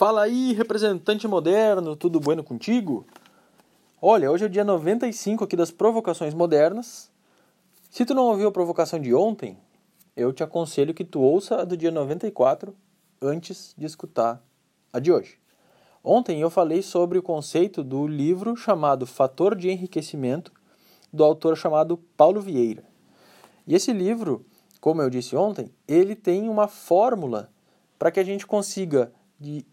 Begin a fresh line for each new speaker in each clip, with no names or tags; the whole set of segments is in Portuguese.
Fala aí, representante moderno, tudo bueno contigo? Olha, hoje é o dia 95 aqui das provocações modernas. Se tu não ouviu a provocação de ontem, eu te aconselho que tu ouça a do dia 94 antes de escutar a de hoje. Ontem eu falei sobre o conceito do livro chamado Fator de Enriquecimento, do autor chamado Paulo Vieira. E esse livro, como eu disse ontem, ele tem uma fórmula para que a gente consiga de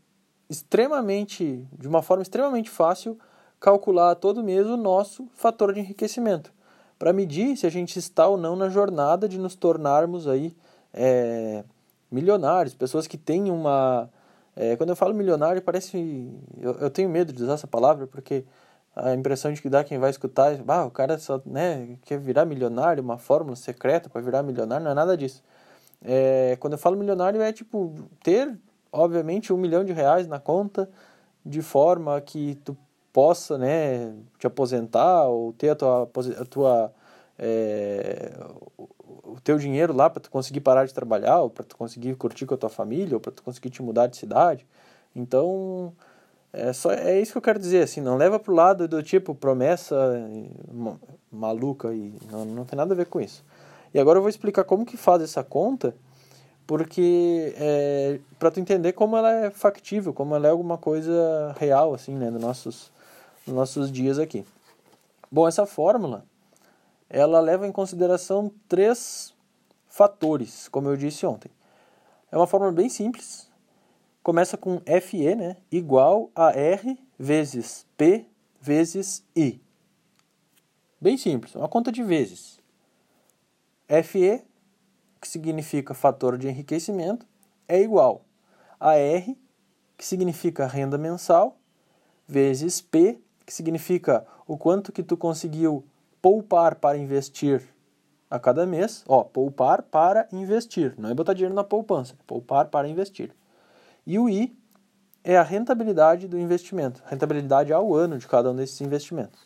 extremamente, de uma forma extremamente fácil, calcular todo mês o nosso fator de enriquecimento, para medir se a gente está ou não na jornada de nos tornarmos aí é, milionários, pessoas que têm uma é, quando eu falo milionário parece eu, eu, tenho medo de usar essa palavra porque a impressão de que dá quem vai escutar, ah, o cara só né, quer virar milionário, uma fórmula secreta para virar milionário, não é nada disso. É, quando eu falo milionário é tipo ter obviamente, um milhão de reais na conta, de forma que tu possa, né, te aposentar ou ter a tua, a tua é, o teu dinheiro lá para tu conseguir parar de trabalhar, ou para tu conseguir curtir com a tua família, ou para tu conseguir te mudar de cidade. Então, é só é isso que eu quero dizer, assim, não leva pro lado do tipo promessa maluca e não, não tem nada a ver com isso. E agora eu vou explicar como que faz essa conta porque é, para tu entender como ela é factível, como ela é alguma coisa real assim, né, nos nossos nos nossos dias aqui. Bom, essa fórmula ela leva em consideração três fatores, como eu disse ontem. É uma fórmula bem simples. Começa com FE, né, igual a R vezes P vezes I. Bem simples, uma conta de vezes. FE que significa fator de enriquecimento, é igual a R, que significa renda mensal, vezes P, que significa o quanto que tu conseguiu poupar para investir a cada mês. Ó, poupar para investir, não é botar dinheiro na poupança, é poupar para investir. E o I é a rentabilidade do investimento, rentabilidade ao ano de cada um desses investimentos.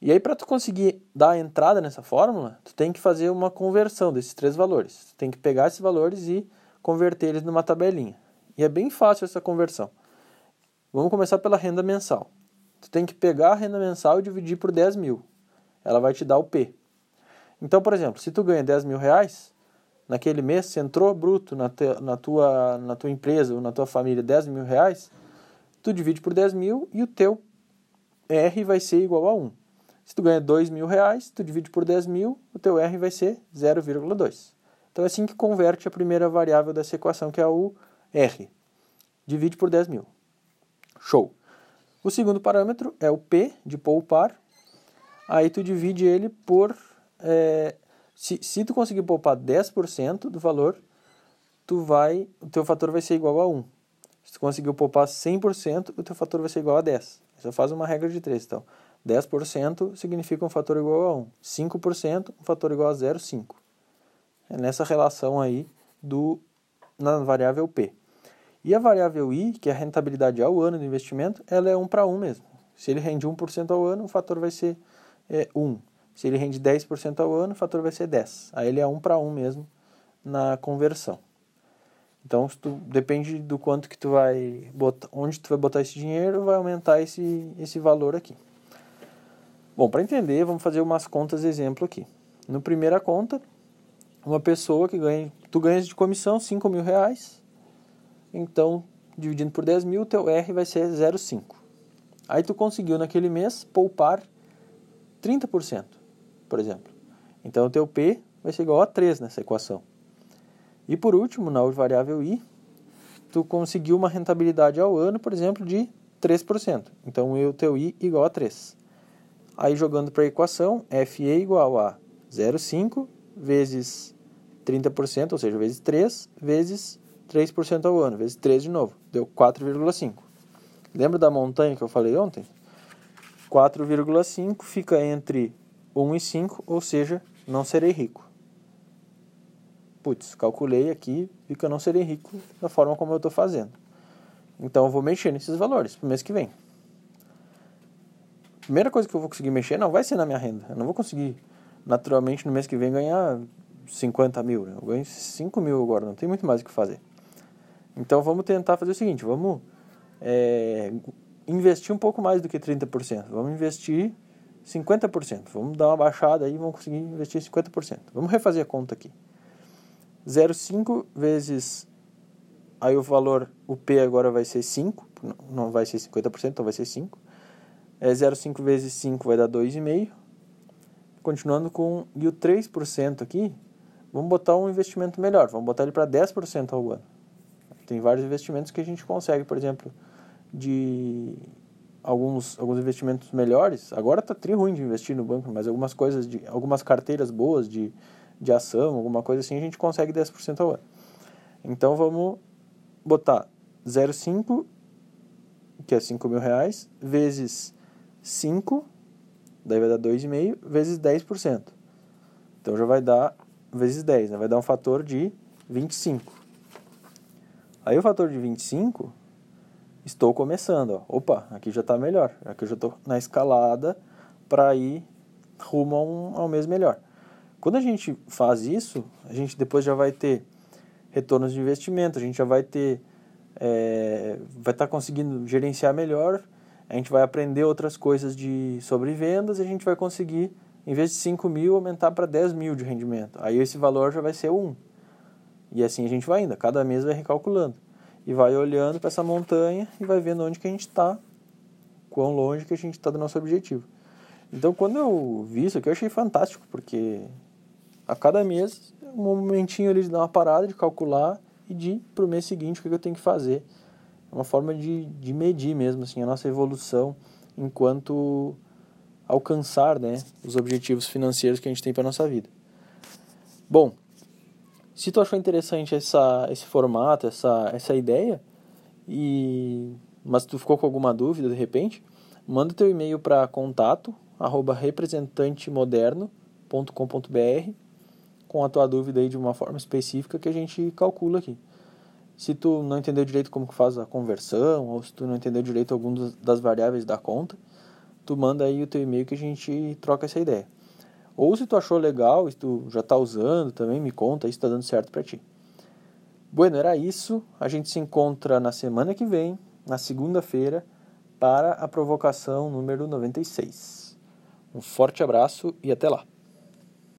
E aí, para tu conseguir dar entrada nessa fórmula, tu tem que fazer uma conversão desses três valores. Tu tem que pegar esses valores e converter eles numa tabelinha. E é bem fácil essa conversão. Vamos começar pela renda mensal. Tu tem que pegar a renda mensal e dividir por 10 mil. Ela vai te dar o P. Então, por exemplo, se tu ganha 10 mil reais, naquele mês, se entrou bruto na, te, na, tua, na tua empresa ou na tua família 10 mil reais, tu divide por 10 mil e o teu R vai ser igual a 1. Se tu ganha 2 mil reais, tu divide por 10 mil, o teu R vai ser 0,2. Então é assim que converte a primeira variável dessa equação, que é o R. Divide por 10 mil. Show. O segundo parâmetro é o P, de poupar. Aí tu divide ele por... É, se, se tu conseguir poupar 10% do valor, tu vai, o teu fator vai ser igual a 1. Se tu conseguir poupar 100%, o teu fator vai ser igual a 10. Só faz uma regra de 3, então. 10% significa um fator igual a 1. 5%, um fator igual a 0,5. É nessa relação aí do, na variável P. E a variável I, que é a rentabilidade ao ano do investimento, ela é 1 para 1 mesmo. Se ele rende 1% ao ano, o fator vai ser é, 1. Se ele rende 10% ao ano, o fator vai ser 10. Aí ele é 1 para 1 mesmo na conversão. Então, tu, depende do quanto que tu vai botar, onde tu vai botar esse dinheiro, vai aumentar esse, esse valor aqui. Bom, para entender, vamos fazer umas contas exemplo aqui. No primeira conta, uma pessoa que ganha, tu ganhas de comissão 5 mil reais, então dividindo por 10 mil, teu R vai ser 0,5. Aí tu conseguiu naquele mês poupar 30%, por exemplo. Então o teu P vai ser igual a 3 nessa equação. E por último, na variável I, tu conseguiu uma rentabilidade ao ano, por exemplo, de 3%. Então o teu I igual a 3. Aí jogando para a equação, FE igual a 0,5 vezes 30%, ou seja, vezes 3, vezes 3% ao ano, vezes 3 de novo, deu 4,5. Lembra da montanha que eu falei ontem? 4,5 fica entre 1 e 5, ou seja, não serei rico. Putz, calculei aqui, fica não serei rico da forma como eu estou fazendo. Então eu vou mexer nesses valores para o mês que vem primeira coisa que eu vou conseguir mexer não vai ser na minha renda. Eu não vou conseguir, naturalmente, no mês que vem ganhar 50 mil. Né? Eu ganho 5 mil agora, não tem muito mais o que fazer. Então vamos tentar fazer o seguinte, vamos é, investir um pouco mais do que 30%. Vamos investir 50%. Vamos dar uma baixada aí vamos conseguir investir 50%. Vamos refazer a conta aqui. 0,5 vezes aí o valor, o P agora vai ser 5, não vai ser 50%, então vai ser 5. É 0,5 vezes 5 vai dar 2,5. Continuando com e o 3% aqui, vamos botar um investimento melhor, vamos botar ele para 10% ao ano. Tem vários investimentos que a gente consegue, por exemplo, de alguns, alguns investimentos melhores. Agora está tri ruim de investir no banco, mas algumas coisas, de algumas carteiras boas de, de ação, alguma coisa assim, a gente consegue 10% ao ano. Então vamos botar 0,5, que é 5 mil reais, vezes 5, daí vai dar 2,5, vezes 10%. Então já vai dar vezes 10, né? vai dar um fator de 25. Aí o fator de 25 estou começando. Ó. Opa, aqui já está melhor. Aqui eu já estou na escalada para ir rumo a um, ao mês melhor. Quando a gente faz isso, a gente depois já vai ter retornos de investimento, a gente já vai ter, é, vai estar tá conseguindo gerenciar melhor, a gente vai aprender outras coisas de, sobre vendas e a gente vai conseguir, em vez de 5 mil, aumentar para 10 mil de rendimento. Aí esse valor já vai ser 1. Um. E assim a gente vai indo, cada mês vai recalculando e vai olhando para essa montanha e vai vendo onde que a gente está, quão longe que a gente está do nosso objetivo. Então, quando eu vi isso aqui, eu achei fantástico, porque a cada mês, um momentinho ali de dar uma parada, de calcular e de para o mês seguinte o que eu tenho que fazer. É uma forma de, de medir mesmo assim, a nossa evolução enquanto alcançar né, os objetivos financeiros que a gente tem para nossa vida. Bom, se tu achou interessante essa, esse formato, essa, essa ideia, e mas tu ficou com alguma dúvida de repente, manda teu e-mail para contato arroba representantemoderno.com.br com a tua dúvida aí de uma forma específica que a gente calcula aqui. Se tu não entendeu direito como que faz a conversão, ou se tu não entendeu direito algum das variáveis da conta, tu manda aí o teu e-mail que a gente troca essa ideia. Ou se tu achou legal, se tu já está usando também, me conta se está dando certo para ti. Bueno, era isso. A gente se encontra na semana que vem, na segunda-feira, para a provocação número 96. Um forte abraço e até lá.